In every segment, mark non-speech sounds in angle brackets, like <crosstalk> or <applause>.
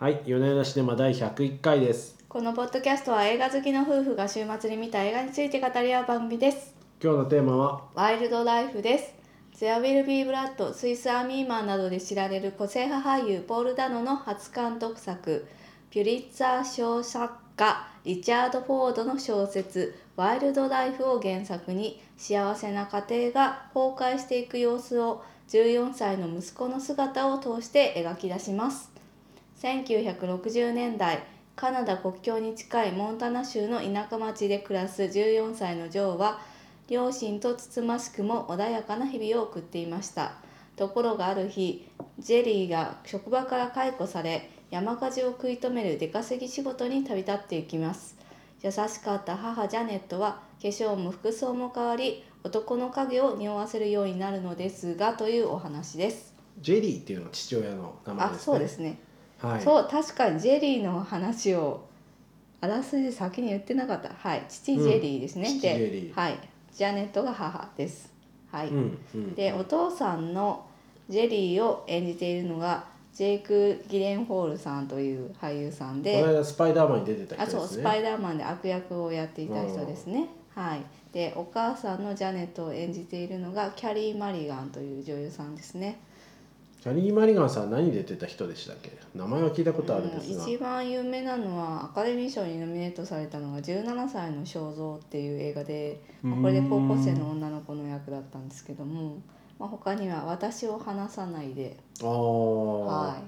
はい、米浦シネマ第101回です。このポッドキャストは映画好きの夫婦が週末に見た映画について語り合う番組です。今日のテーマは、ワイルドライフです。There Will Be Blood、スイスアーミーマンなどで知られる個性派俳優ポール・ダノの初監督作、ピュリッツァー賞作家リチャード・フォードの小説「ワイルドライフ」を原作に幸せな家庭が崩壊していく様子を14歳の息子の姿を通して描き出します。1960年代カナダ国境に近いモンタナ州の田舎町で暮らす14歳のジョーは両親とつつましくも穏やかな日々を送っていました。ところがある日ジェリーが職場から解雇され山火事を食い止める出稼ぎ仕事に旅立っていきます。優しかった母ジャネットは化粧も服装も変わり男の影を匂わせるようになるのですがというお話です。ジェリーっていうのが父親の名前あですね。そうですねはい。そう確かにジェリーの話をあらすじ先に言ってなかった。はい。父ジェリーですね、父でジェリー。はい。ジャネットが母です。はい、うんうん。でお父さんのジェリーを演じているのがジェイク・ギレンホールさんという俳優さんこので間スパイダーマンに出てたあそう人ですね。スパイダーマンで悪役をやっていた人ですね。はい。でお母さんのジャネットを演じているのがキャリー・マリガンという女優さんですねキャリー・マリガンさん何に出てた人でしたっけ？名前は聞いたことあるんですが。一番有名なのはアカデミー賞にノミネートされたのが「17歳の肖像」っていう映画で、まあこれで高校生の女の子の役だったんですけども、まあ、他には「私を離さないで」はい、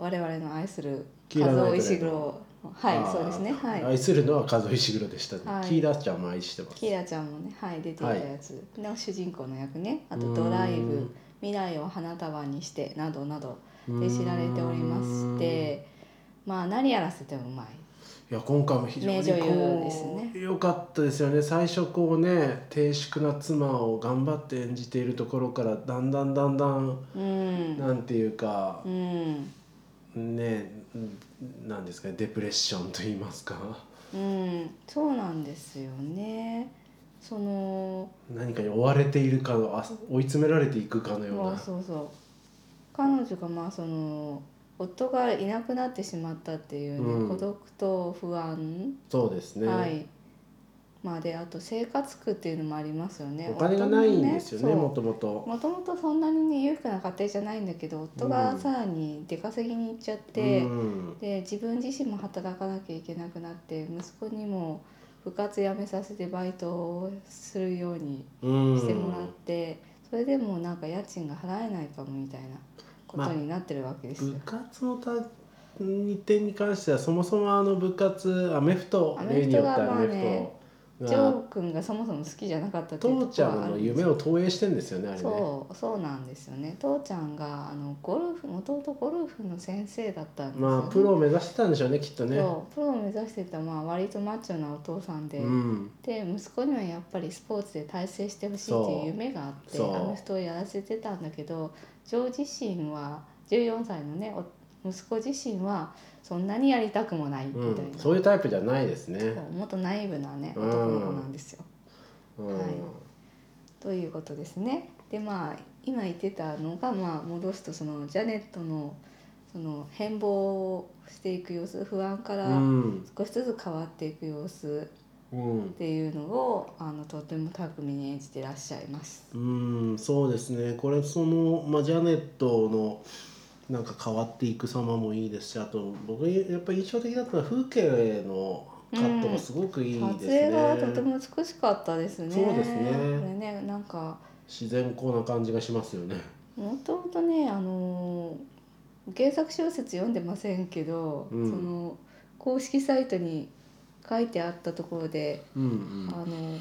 我々の愛する和夫石黒はいそうですね。はい。愛するのは数石黒でしたね。はい。キーラちゃんも愛してます。キラちゃんもねはい出ていたやつの主人公の役ね。あと「うーん。ドライブ」「未来を花束にして」などなどで知られておりましてまあ何やらせてもうまい。いや今回も非常にこですね。かったですよね。最初こうね低粛な妻を頑張って演じているところからだんだんだんだんうん。なんていうかうん。ねなんですかねデプレッションと言いますか。うん。そうなんですよねその何かに追われているかのあ追い詰められていくかのようまあなそうそう。彼女がまあその夫がいなくなってしまったっていうね、うん。孤独と不安、そうですね、はい。まあであと生活苦っていうのもありますよね。お金がないんですよね夫ももともと。もともとそんなにね裕福な家庭じゃないんだけど夫がさらに出稼ぎに行っちゃって、うん。で自分自身も働かなきゃいけなくなって息子にも部活辞めさせてバイトをするようにうんしてもらって、それでもなんか家賃が払えないかもみたいなことになってるわけですよ。部活のた点に関してはそもそもあの部活アメフトアメフトがまあアメフねトジョがー君がそもそも好きじゃなかったっていうとこ父ちゃんのろはあるんです夢を投影してんですよねあれね。そうそうなんですよね。父ちゃんがあのゴルフもともとゴルフの先生だったんですよ、ね、まあプロを目指してたんでしょうねきっとね。そうプロを目指してたまあ割とマッチョなお父さんで、うん。で息子にはやっぱりスポーツで大成してほしいっていう夢があってそう。アメフトをやらせてたんだけどジョー自身は14歳のねお息子自身はそんなにやりたくもないみたいな、うん、そういうタイプじゃないですね。もっとナイーブなねうん。男の子なんですよ。うん。はい。ということですね。でまあ今言ってたのが、まあ、戻すとそのジャネットのその変貌していく様子不安かうらん。少しずつ変わっていく様子うん。っていうのをあのとても巧みに演じてらっしゃいます。うんそうですね。これその、まあ、ジャネットのなんか変わっていく様もいいですしあと僕やっぱり印象的だったのは風景のカットがすごくいい撮ですね、影がとても美しかったですね。そうですね。これねなんか自然光な感じがしますよね。もともとねあの原作小説読んでませんけど、うん。その公式サイトに書いてあったところで、うんうん。あの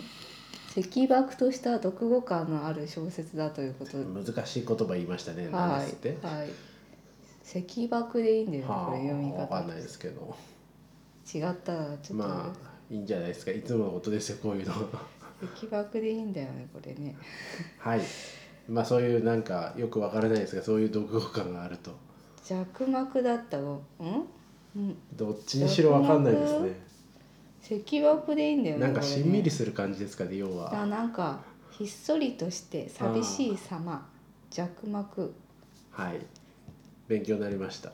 赤爆とした読後感のある小説だということで、難しい言葉言いましたね何はい、はい、赤爆でいいんだよね、はこれ読みあ、わか方んないですけど。違ったらちょっと、まあいいんじゃないですか。いつものことですよこういうの。赤爆でいいんだよねこれね。はい。まあそういうなんかよくわからないですがそういう読後感があると。弱膜だったの？ん？うん。どっちにしろわかんないですね。赤爆でいいんだよねなんかしんみりする感じですかね要あはなんかひっそりとして寂しい様。弱膜。はい勉強になりました。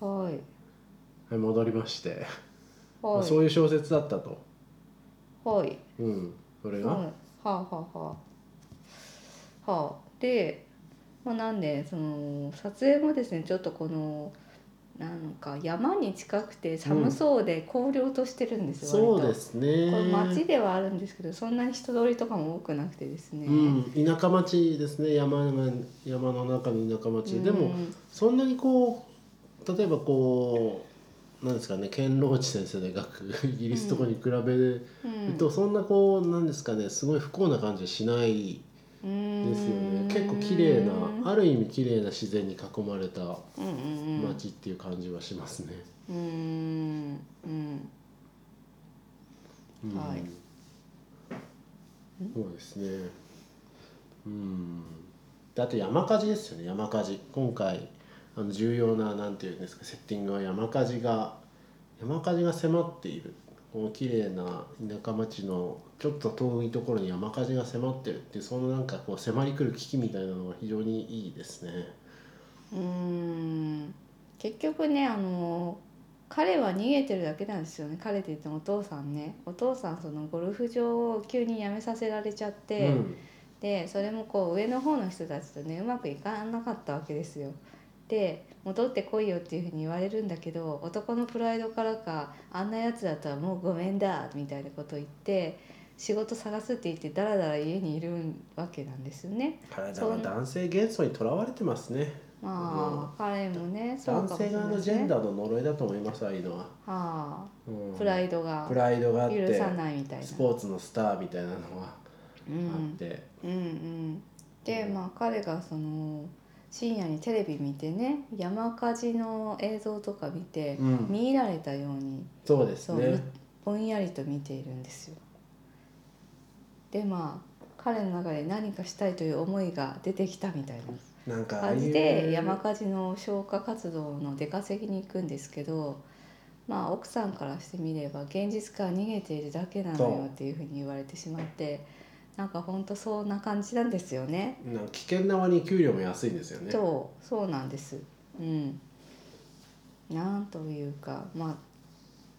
はい。はい戻りまして、はい。そういう小説だったと、はい。うん、それが、はい、はあはあはあ。はあ。で、まあ、なんでその撮影もですねちょっとこのなんか山に近くて寒そうで荒涼としてるんですよ、そうですね。これ町ではあるんですけどそんなに人通りとかも多くなくてですね、うん、田舎町ですね。山が山の中の田舎町。で、でもうんそんなにこう例えばこうなんですかねケンローチ先生で描くイギリスとかに比べるうん。と、そんなこうなんですかねすごい不幸な感じはしないですよね。結構綺麗なある意味綺麗な自然に囲まれた街っていう感じはしますね。うん。うん。うん。はい。そうですね。うん。であと山火事ですよね山火事。今回あの重要ななんていうんですかセッティングは山火事が山火事が迫っているこの綺麗な田舎町のちょっと遠いところに山火事が迫ってるっていうそのなんかこう迫り来る危機みたいなのが非常にいいですね。うん。結局ねあの彼は逃げてるだけなんですよね。彼って言ってもお父さんね。お父さんそのゴルフ場を急に辞めさせられちゃって、うん。でそれもこう上の方の人たちとねうまくいかなかったわけですよ。で戻ってこいよっていうふうに言われるんだけど男のプライドからかあんなやつだったらもうごめんだみたいなことを言って仕事探すって言ってダラダラ家にいるわけなんですよね。体は男性幻想にとらわれてますね。まあ、彼もねそう男かもしれ性側の。ジェンダーの呪いだと思いますああいうのは。はあ、うんプライドがプライドが許さないみたいな。スポーツのスターみたいなのがうあっん、て、うんうんでまあ彼がその深夜にテレビ見てね山火事の映像とか見て、うん見入られたようにそうですねぼんやりと見ているんですよ。でまあ彼の中で何かしたいという思いが出てきたみたいな感じで山火事の消火活動の出稼ぎに行くんですけどまあ奥さんからしてみれば現実から逃げているだけなのよっていうふうに言われてしまってなんか本当そんな感じなんですよね。なんか危険な割に給料も安いんですよねそうそうなんです。うん。なんというかまあ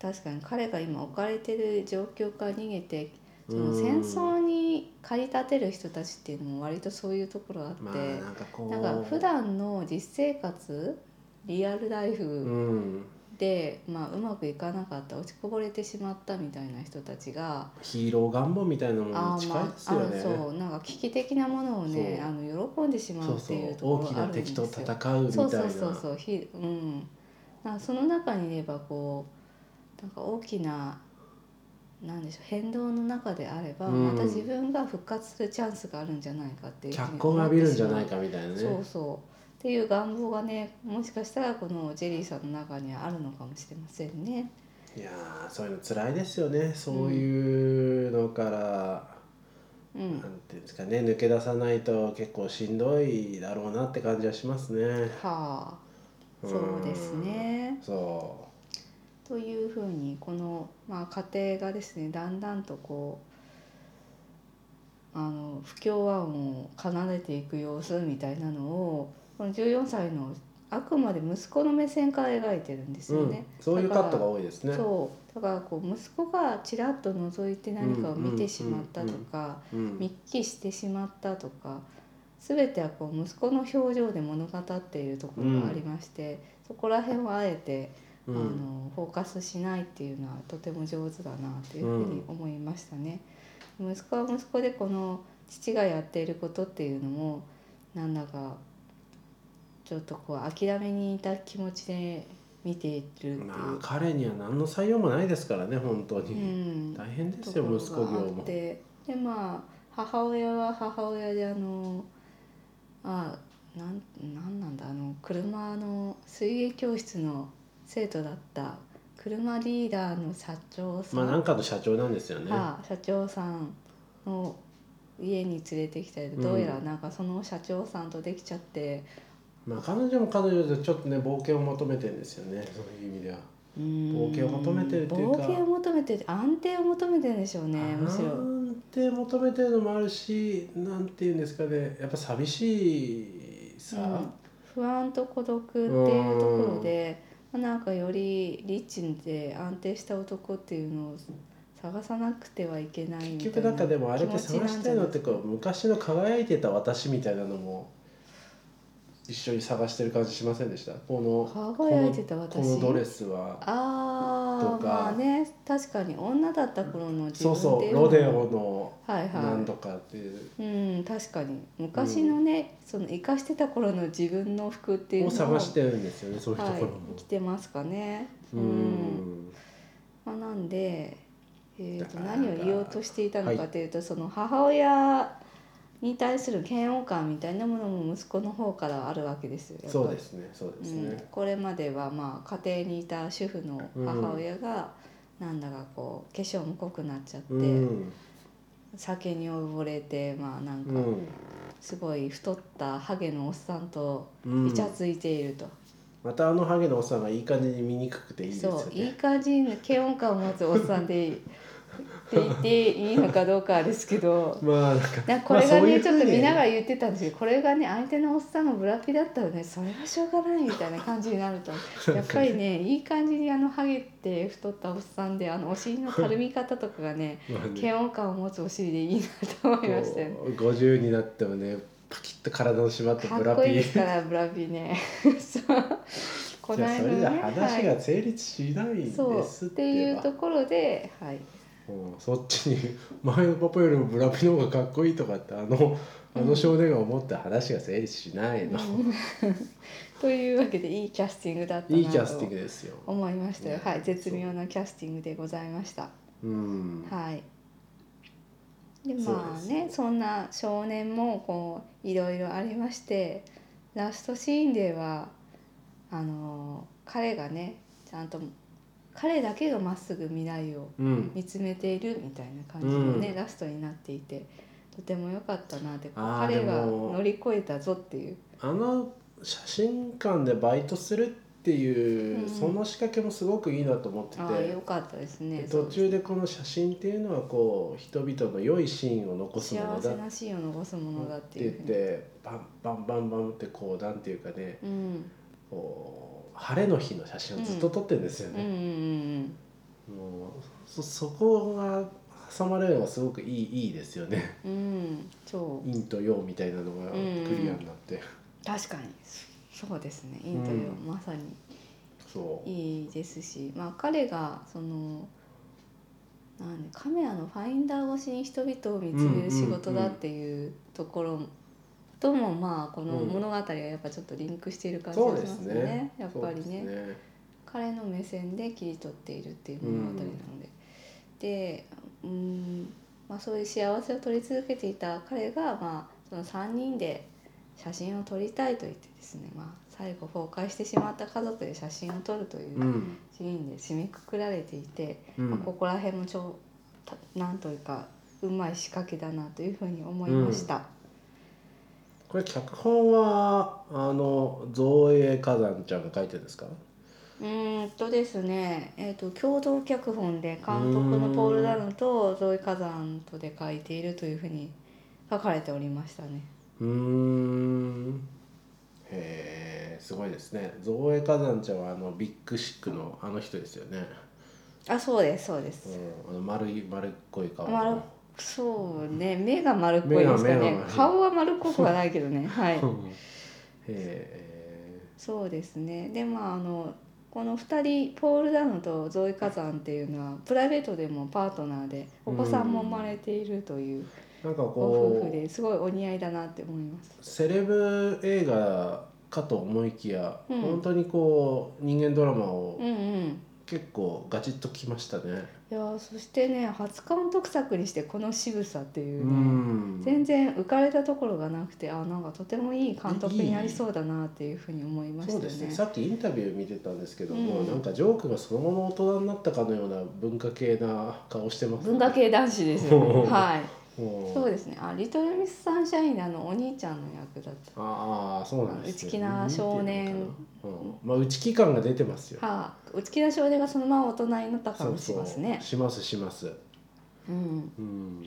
確かに彼が今置かれてる状況から逃げてその戦争に駆り立てる人たちっていうのも割とそういうところあって、まあなんかこうなんか普段の実生活リアルライうフんで、まあ、うまくいかなかった落ちこぼれてしまったみたいな人たちがヒーロー願望みたいなものに近いですまあ、よね、あそうなんか危機的なものをねあの喜んでしまそうっていうとこ大きなろがあるんです敵よ。と戦うみたいな。そうそうそうそうひうんなその中にいればこうなんか大きななんでしょう変動の中であれば、うん。また自分が復活するチャンスがあるんじゃないかっていう脚光が浴びるんじゃないかみたいなね。そうそうっていう願望がねもしかしたらこのジェリーさんの中にはあるのかもしれませんね。いやーそういうの辛いですよね。そういうのから、うん。なんていうんですかね。抜け出さないと結構しんどいだろうなって感じはしますね。はあ。そうですね。そというふうにこの、まあ、家庭がですねだんだんとこうあの不協和音を奏でていく様子みたいなのをこの14歳のあくまで息子の目線から描いてるんですう、うんよね。、そういうだからカットが多いですねそうだからこう息子がちらっと覗いて何かを見てしまったとか、うん見聞きしてしまったとか全てはこう息子の表情で物語っているところがありまして、そこら辺はあえてあうんのフォーカスしないっていうのはとても上手だなというふうに思いましたね。息子は息子でこの父がやっていることっていうのもなんだかちょっとこう諦めにいた気持ちで見ているっていう、まあ彼には何の採用もないですからね本当うに、ん、大変ですよ息子業も。てでまあ母親は母親であのあなんなんなんだあの車の水泳教室の生徒だった車リーダーの社長さん、まあなんかの社長なんですよね、はあ社長さんの家に連れてきたりうんどうやらなんかその社長さんとできちゃって、まあ彼女も彼女でちょっとね冒険を求めてるんですよね。そういう意味では。冒険を求めてるっていうか。冒険を求めてる安定を求めてるんでしょうねむしろ。安定求めてるのもあるしなんていうんですかねやっぱ寂しさ、うん。不安と孤独っていうところでなんかよりリッチで安定した男っていうのを探さなくてはいけないみたいな結局なんかでもあれって探したいのってこう昔の輝いてた私みたいなのも一緒に探してる感じしませんでした？この輝いてた私？このドレスは？あとか。あまあね確かに女だった頃の自分そうそうロデオのはいは何とかっていう、いうん確かに。昔のね、その生かしてた頃の自分の服っていうのを探してるんですよねそういうとこはいろも。着てますかね。ううん。んまあ、なんで、えー、とだから何を言おうとしていたのかというと、その母親に対する嫌悪感みたいなものも息子の方からあるわけですよそうですねそうですうんね。、これまではまあ家庭にいた主婦の母親が、なんだかこう化粧も濃くなっちゃって、うん酒に溺れてまあなんかうん。すごい太ったハゲのおっさんとうん。イチャついていると、またあのハゲのおっさんがいい感じに見にくくていいですよそういいね。感じに嫌悪感を持つおっさんでいいって言っていいのかどうかですけどまあなんかなこれがね、まあそういうちょっと見なが言ってたんですけどこれがね相手のおっさんがブラピだったらねそれはしょうがないみたいな感じになると。<laughs> やっぱりねいい感じにあのハゲて太ったおっさんであのお尻のたるみ方とかがね嫌悪感を持つお尻でいいなと思いましたよね。50になってもねパキッと体の締まったかブラピ。っこいいですからブラピね。<laughs> そう。こじゃあそれじゃ話はいが成立しないですそう。っていうところで、はい、うんそっちに前のパパよりもブラピの方がかっこいいとかってあのあの少年が思って話が成立しないの、<laughs> というわけでいいキャスティングだったないいキャスティンとグですよ。思いましたよ。ねはい、絶妙なキャスティングでございました。うん、はい。でまあねそんな少年もこういろいろありましてラストシーンではあの彼がねちゃんと彼だけがまっすぐ未来をうん、見つめているみたいな感じのね、うん。ラストになっていてとても良かったなって彼が乗り越えたぞっていう。あの写真館でバイトするっていう、うん。その仕掛けもすごくいいなと思ってて。良かったですね。途中でこの写真っていうのはこう人々の良いシーンを残すものだ。っ幸せなシーンを残すものだってて言っいうふうに。てバンバンバンバンってこうなんていうかねうん。こう晴れの日の写真をずっと撮ってるんですようんうんね。うん。もうそそこが挟まれるのがすごくいいいいですよね。うんうんそう。陰と陽みたいなのがクリアになって、確かに。そうですね。インという、うん。まさに。そう。いいですし。まあ彼がそのなんでカメラのファインダー越しに人々を見つめる仕事だっていうところともまあこのうん。物語はやっぱちょっとリンクしている感じがしますすね。ね。やっぱりね。ね。彼の目線で切り取っているっていう物語なので、でうん、まあ、そういう幸せを撮り続けていた彼が、まあ、その3人で写真を撮りたいと言ってですね、まあ、最後崩壊してしまった家族で写真を撮るといううん。シーンで締めくくられていて、うん。まあ、ここら辺もちょたなんというかうまい仕掛けだなというふうに思いました。これ脚本はあの造営火山ちゃんが書いてるんですか？うーんとですね、えー、と共同脚本で監督のポール・ダヌとゾイ・カザンとで書いているというふうに書かれておりましたね。うーん。へえすごいですね。造営火山ちゃんはあのビッグシックのあの人ですよね、あそうですそうです。うん、あの丸い丸っこい顔の。丸そうね。目が丸っこいですかね。顔は丸っこくはないけどね。はい。そう。ですね。でまああのこの2人ポール・ダヌとゾイ・カザンっていうのはプライベートでもパートナーでお子さんも生まれているというえなんかご夫婦こうですごいお似合いだなって思います。セレブ映画かと思いきや、うん。本当にこう人間ドラマをうんうん。結構ガチッときましたね。いやーそしてね初監督作にしてこの渋さっていううね、ん全然浮かれたところがなくてあなんかとてもいい監督になりそうだなっていうふうに思いましたよね。そうですねさっきインタビュー見てたんですけども、うんなんかジョークがそのまま大人になったかのような文化系な顔してます文化系男子ですよね。<laughs> はい。うんそうですね。あリトルミスサンシャインのあのお兄ちゃんの役だっああそうなんですね内気な少年うん、まあ内気感が出てますよ。た。はあ、内気な少年がそのまま大人になった感もしますね。しますします。うん。うん。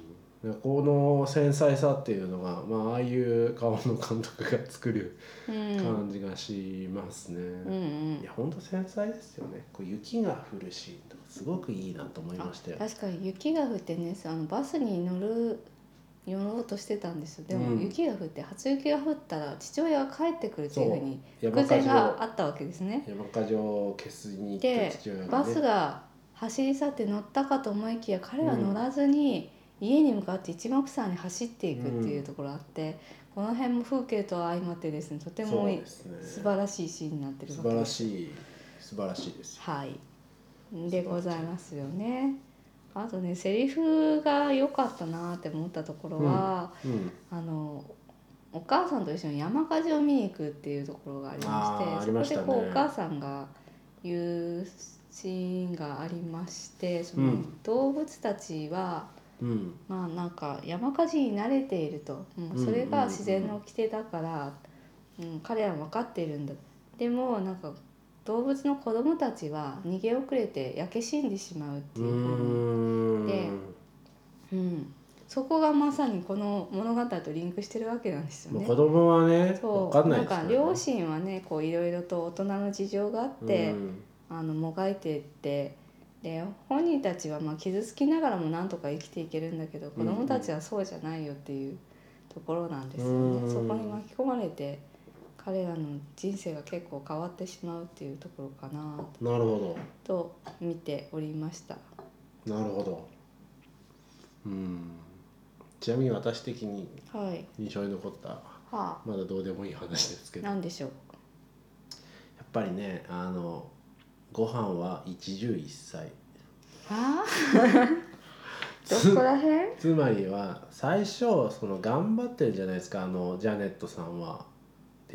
でこの繊細さっていうのが、まあ、ああいう顔の監督が作るうん。感じがしますね、うんうん。いや本当繊細ですよね。こう雪が降るシーンとかすごくいいなと思いましたよ。確かに雪が降ってねあのバスに乗る乗ろうとしてたんですよ。でもうん。雪が降って初雪が降ったら父親が帰ってくるっていうふうに伏線山火事をがあったわけですね。山火事を消すに行っでバスが走り去って乗ったかと思いきや彼は乗らずに家に向かって一目散に走っていくっていうところがあって、この辺も風景と相まってですねとてもね。素晴らしいシーンになってるわ素けです。晴らしい素晴らしいですよ。はい。でございますよねあとねセリフが良かったなって思ったところは、うんあのお母さんと一緒に山火事を見に行くっていうところがありましてねそこでこうお母さんが言うシーンがありましてその、うん。動物たちはうん。まあなんか山火事に慣れていると。もうそれが自然の掟だから、うん彼らは分かっているんだ。でもなんか動物の子供たちは逃げ遅れて焼け死んでしまうってういうふうでうん、そこがまさにこの物語とリンクしてるわけなんですよね。子供はねそう。分かんないなんか両親はねこういろいろと大人の事情があって、うん。あのもがいていって。で本人たちはまあ傷つきながらもなんとか生きていけるんだけど子供たちはそうじゃないよっていうところなんですよね。うん。そこに巻き込まれて彼らの人生が結構変わってしまうっていうところかな。なるほと見ておりました。どなるほど。うん。ちなみに私的にはい。印象に残ったはまだどうでもいい話ですけあ、ど。やっなんでしょう。ぱりねあのご飯は一汁一菜はあ？<laughs> どこら辺？つまりは最初その頑張ってるじゃないですかあのジャネットさんは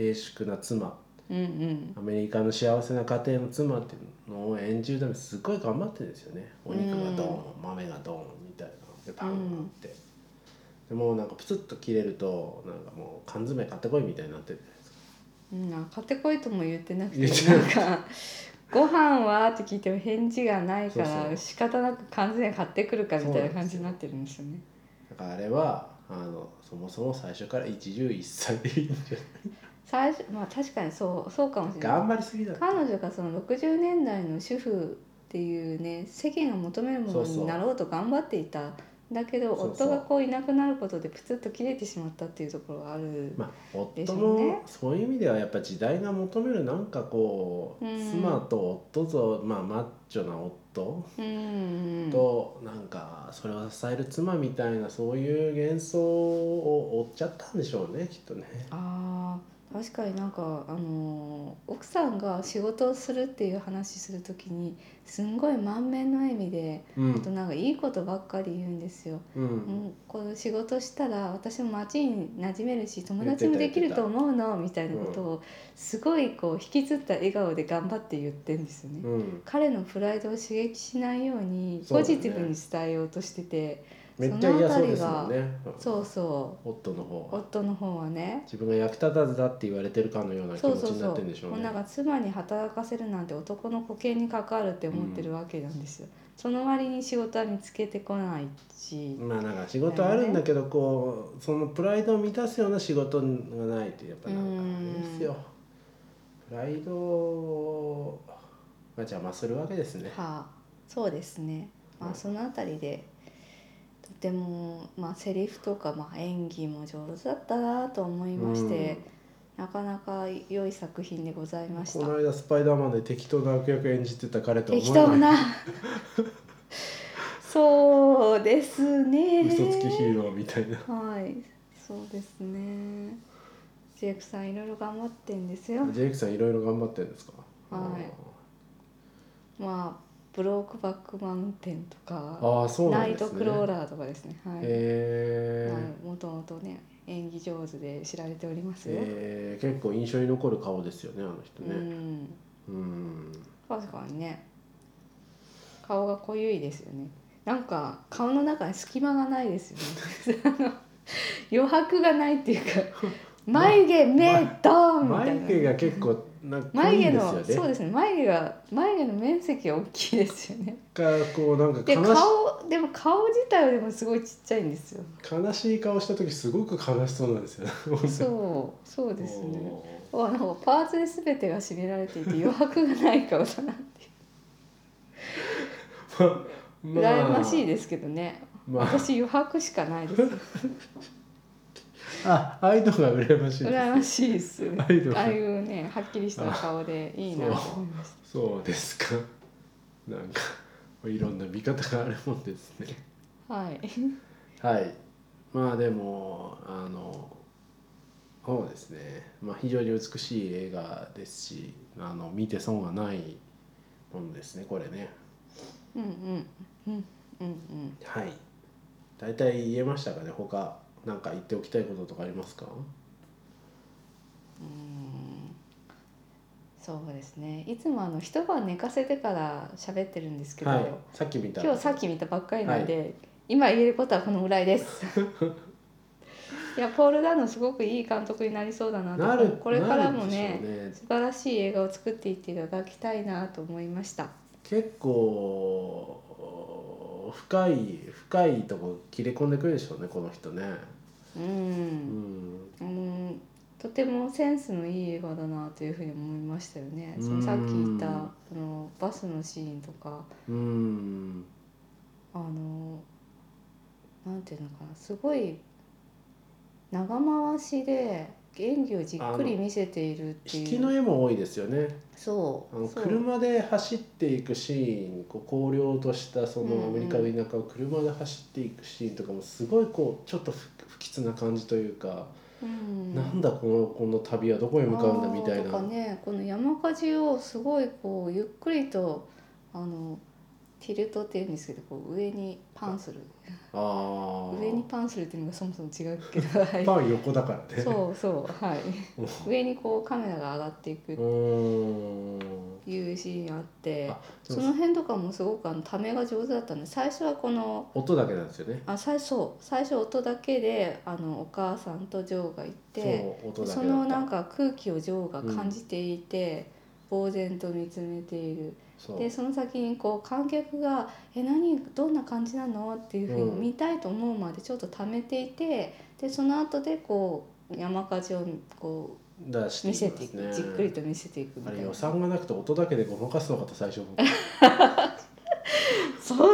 低粛な妻。うんうん。アメリカの幸せな家庭の妻っていうのを演じるためにすごい頑張ってるんですよね。お肉がドーン、豆がドーンみたいなでパンがあって、でもうなんかプツッと切れるとなんかもう缶詰買ってこいみたいになってるじゃないですか。うん、買ってこいとも言ってなくてなんか「ご飯は?」って聞いても返事がないから仕方なく完全に買ってくるかみたいな感じになってるんですよね。だからあれはあのそもそも最初から一汁一菜でいいんじゃ最初まあ確かにそうそうかもしれない。頑張りすぎだ彼女がその60年代の主婦っていうね世間が求めるものになろうと頑張っていただけど夫がこういなくなることでプツッと切れてしまったっていうところがある。まあ夫もそういう意味ではやっぱ時代が求めるなんかこう、うん妻と夫と、まあ、マッチョな夫うんうんうんとなんかそれを支える妻みたいなそういう幻想を追っちゃったんでしょうねきっとね。あー確かになんかあのー奥さんが仕事をするっていう話する時にすんごい満面の笑みで、うん。あとなんかいいことばっかり言うんですよ。うん。もうこの仕事したら私も街に馴染めるし友達もできると思うのみたいなことをすごいこう引きつった笑顔で頑張って言ってんですよね。うん、彼のプライドを刺激しないようにポジティブに伝えようとしててめっちゃ嫌そうですもんね。そうそ夫の方うは。夫の方はね。自分が役立たずだって言われてるかのような気持ちになそう。そうそうってるんでしょうね。もうなんか妻に働かせるなんて男の保険に関わるって思ってるわけなんですよ、その割に仕事は見つけてこないし、まあなんか仕事あるんだけどこうそのプライドを満たすような仕事がないとやっぱなんかいいですよ。プライドをまあ邪魔するわけですね。はあ。そうですね。まうんあそのあたりでとてもまあセリフとかまあ演技も上手だったなと思いまして、なかなか良い作品でございました。この間スパイダーマンで適当な悪役演じてた彼とは思えない。適当な。<laughs> そうですね。嘘つきヒーローみたいな。はい。そうですね。ジェイクさんいろいろ頑張ってんですよ。ジェイクさんいろいろ頑張ってるんですか？はい。まあブロークバックマウンテンとかああそうなナイ。トクローラーとかですね。はい、へはい、もともとね演技上手で知られておりますよ、えー、結構印象に残る顔ですよねあの人うね。ん。うん。確かにね。顔が濃ゆいですよね。なんか顔の中に隙間がないですよね。<laughs> 余白がないっていうか眉毛目ドーンみたいな。眉毛が結構なんか眉毛んですよね。のそうですね。眉毛が眉毛の面積が大きいですよね。がこうなんかで顔でも顔自体はでもすごいちっちゃいんですよ。悲しい顔した時すごく悲しそうなんですよね。そうそうですね。あなんかパーツで全てが占められていて余白がない顔だなって <laughs> まあ。羨ましいですけどね、まあ。私余白しかないです <laughs> あああいうのが羨ましい羨ましいです。ああいうねはっきりした顔でいいなと思いましそう。ですか。なんかいろんな見方があるもんですね。たはい。はい。まあでもあのそうですね、まあ、非常に美しい映画ですしあの見て損はないものですねこれね。うん。うんうんうんうん。はい。大体言えましたかね他なんか言っておきたいこととかありますか？そうですね。いつもあの一晩寝かせてから喋ってるんですけど、はい。さっき見た。今日さっき見たばっかりなんで、今言えることはこのぐらいです。<laughs> いやポール・ダノすごくいい監督になりそうだなと。なるこれからもねね。素晴らしい映画を作っていっていただきたいなと思いました。結構深い深いとこ切れ込んでくるでしょうねこの人ね。ううん。んうんとてもセンスのいい映画だなというふうに思いましたよね。うん。そのさっき言ったあのバスのシーンとか。うん。あのなんていうのかな。すごい長回しで演技をじっくり見せているって引きいう。の絵も多いですよねそう。車で走っていくシーンこう荒涼としたそのアメリカの田舎を車で走っていくシーンとかもすごいこうちょっと不不吉な感じというか、うん。なんだこのこの旅はどこへ向かうんだみたいな。とかねこの山火事をすごいこうゆっくりとあのティルトっていうんですけどこう上にパンする。あ上にパンするっていうのがそもそも違うけど、<laughs> はい。パン横だからね。そうそうはい。上にこうカメラが上がっていくうーん。いうシーンあってあその辺とかもすごくあのためが上手だったんで最初はこの音だけなんですよね。あ最初最初音だけであのお母さんとジョーがいてそのなんか空気をジョーが感じていて、呆然と見つめているでその先にこう観客が「え何どんな感じなの?」っていうふうにうん。見たいと思うまでちょっと溜めていてでその後でこう山火事をこ出してう見せていく、じっくりと見せていくみたいな。あれ予算がなくて音だけでごまかすのかと最初僕 <laughs> そこま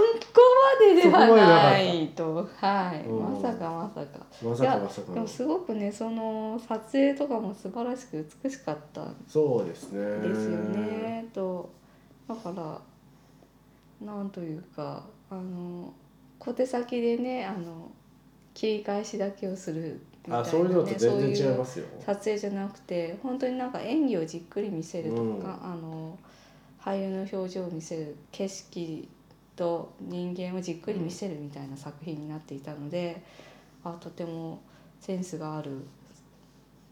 でではないと。はい。うん。まさかまさか。まさかまさか。でもすごくねその撮影とかも素晴らしく美しかったんそうですね。ですよね。とだからなんというかあの小手先でねあの切り返しだけをするみたいな、ね、あそういうのと全然違いますよ。撮影じゃなくて本当になんか演技をじっくり見せるとか、うん。あの俳優の表情を見せる景色と人間をじっくり見せるみたいな作品になっていたので、あとてもセンスがある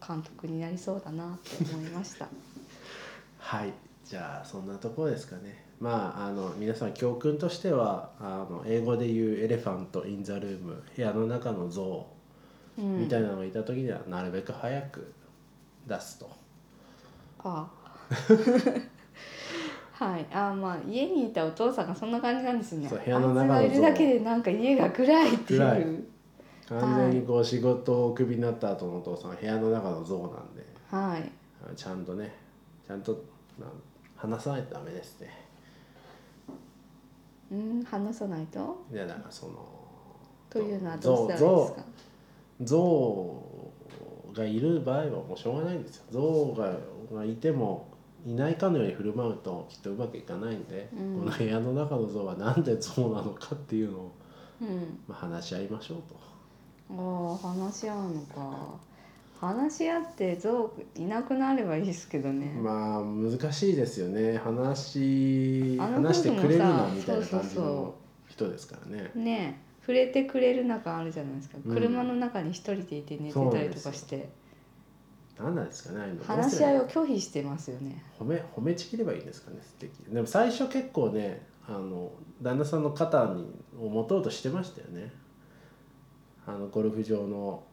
監督になりそうだなって思いました。<laughs> はいじゃあそんなところですかね。まああの皆さん教訓としてはあの英語で言う「 elephant in the room」部屋の中の象うん。みたいなのがいた時にはなるべく早く出すと、あ <laughs> はい。あまあ家にいたお父さんがそんな感じなんですね。そう部屋の中のあいつがいるだけでなんか家が暗いっていう。暗い。完全にこう仕事をクビになった後のお父さんは部屋の中の象なんで。はい。あちゃんとねちゃんとなん話さないとダメですね。うん話さないと？いやだからそのというのはどうしたらいいですか？象がいる場合はもうしょうがないんですよ。象ががいてもいないかのように振る舞うときっとうまくいかないんで、うん。この部屋の中の象はなんで象なのかっていうのを、うん。まあ、話し合いましょうと。ああ話し合うのか話し合ってゾウいなくなればいいですけどね、まあ難しいですよね。話話してくれるの夫婦もさみたいな感じそうそうの人ですからね。ねえ。触れてくれる中あるじゃないですか、うん。車の中に一人でいて寝てたりとかして。何なんですかね話し合いを拒否してますよね。褒め褒めちぎればいいんですかねでも最初結構ねあの旦那さんの肩にを持とうとしてましたよね。あのゴルフ場の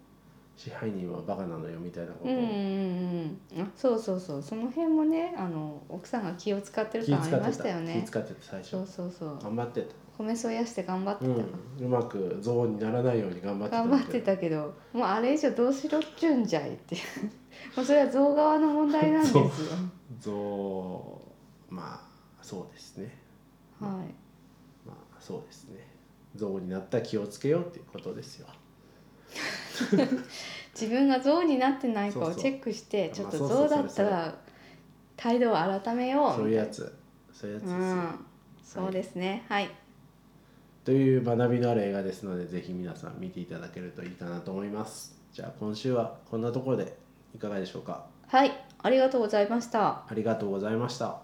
支配人はバカなのよみたいなこと。をうんうんうん。あそうそうそう。その辺もねあの奥さんが気を使ってる気感ありましたよね。気使ってた最初。そうそうそう。頑張ってた。米そやして頑張ってた、うん、うまく象にならないように頑張ってた頑張ってたけどもうあれ以上どうしろっちゅうんじゃいって。<laughs> もうそれは象側の問題なんですよ。<laughs> 象まあそうですね。はい。まあそうですね。象になったら気をつけようっていうことですよ <laughs> <laughs> 自分が象になってないかをチェックしてちょっと象だったら態度を改めようそういうやつ。そういうやつです。よ、うん。そうですね。はい。という学びのある映画ですのでぜひ皆さん見ていただけるといいかなと思います。じゃあ今週はこんなところでいかがでしょうか？はい。ありがとうございました。ありがとうございました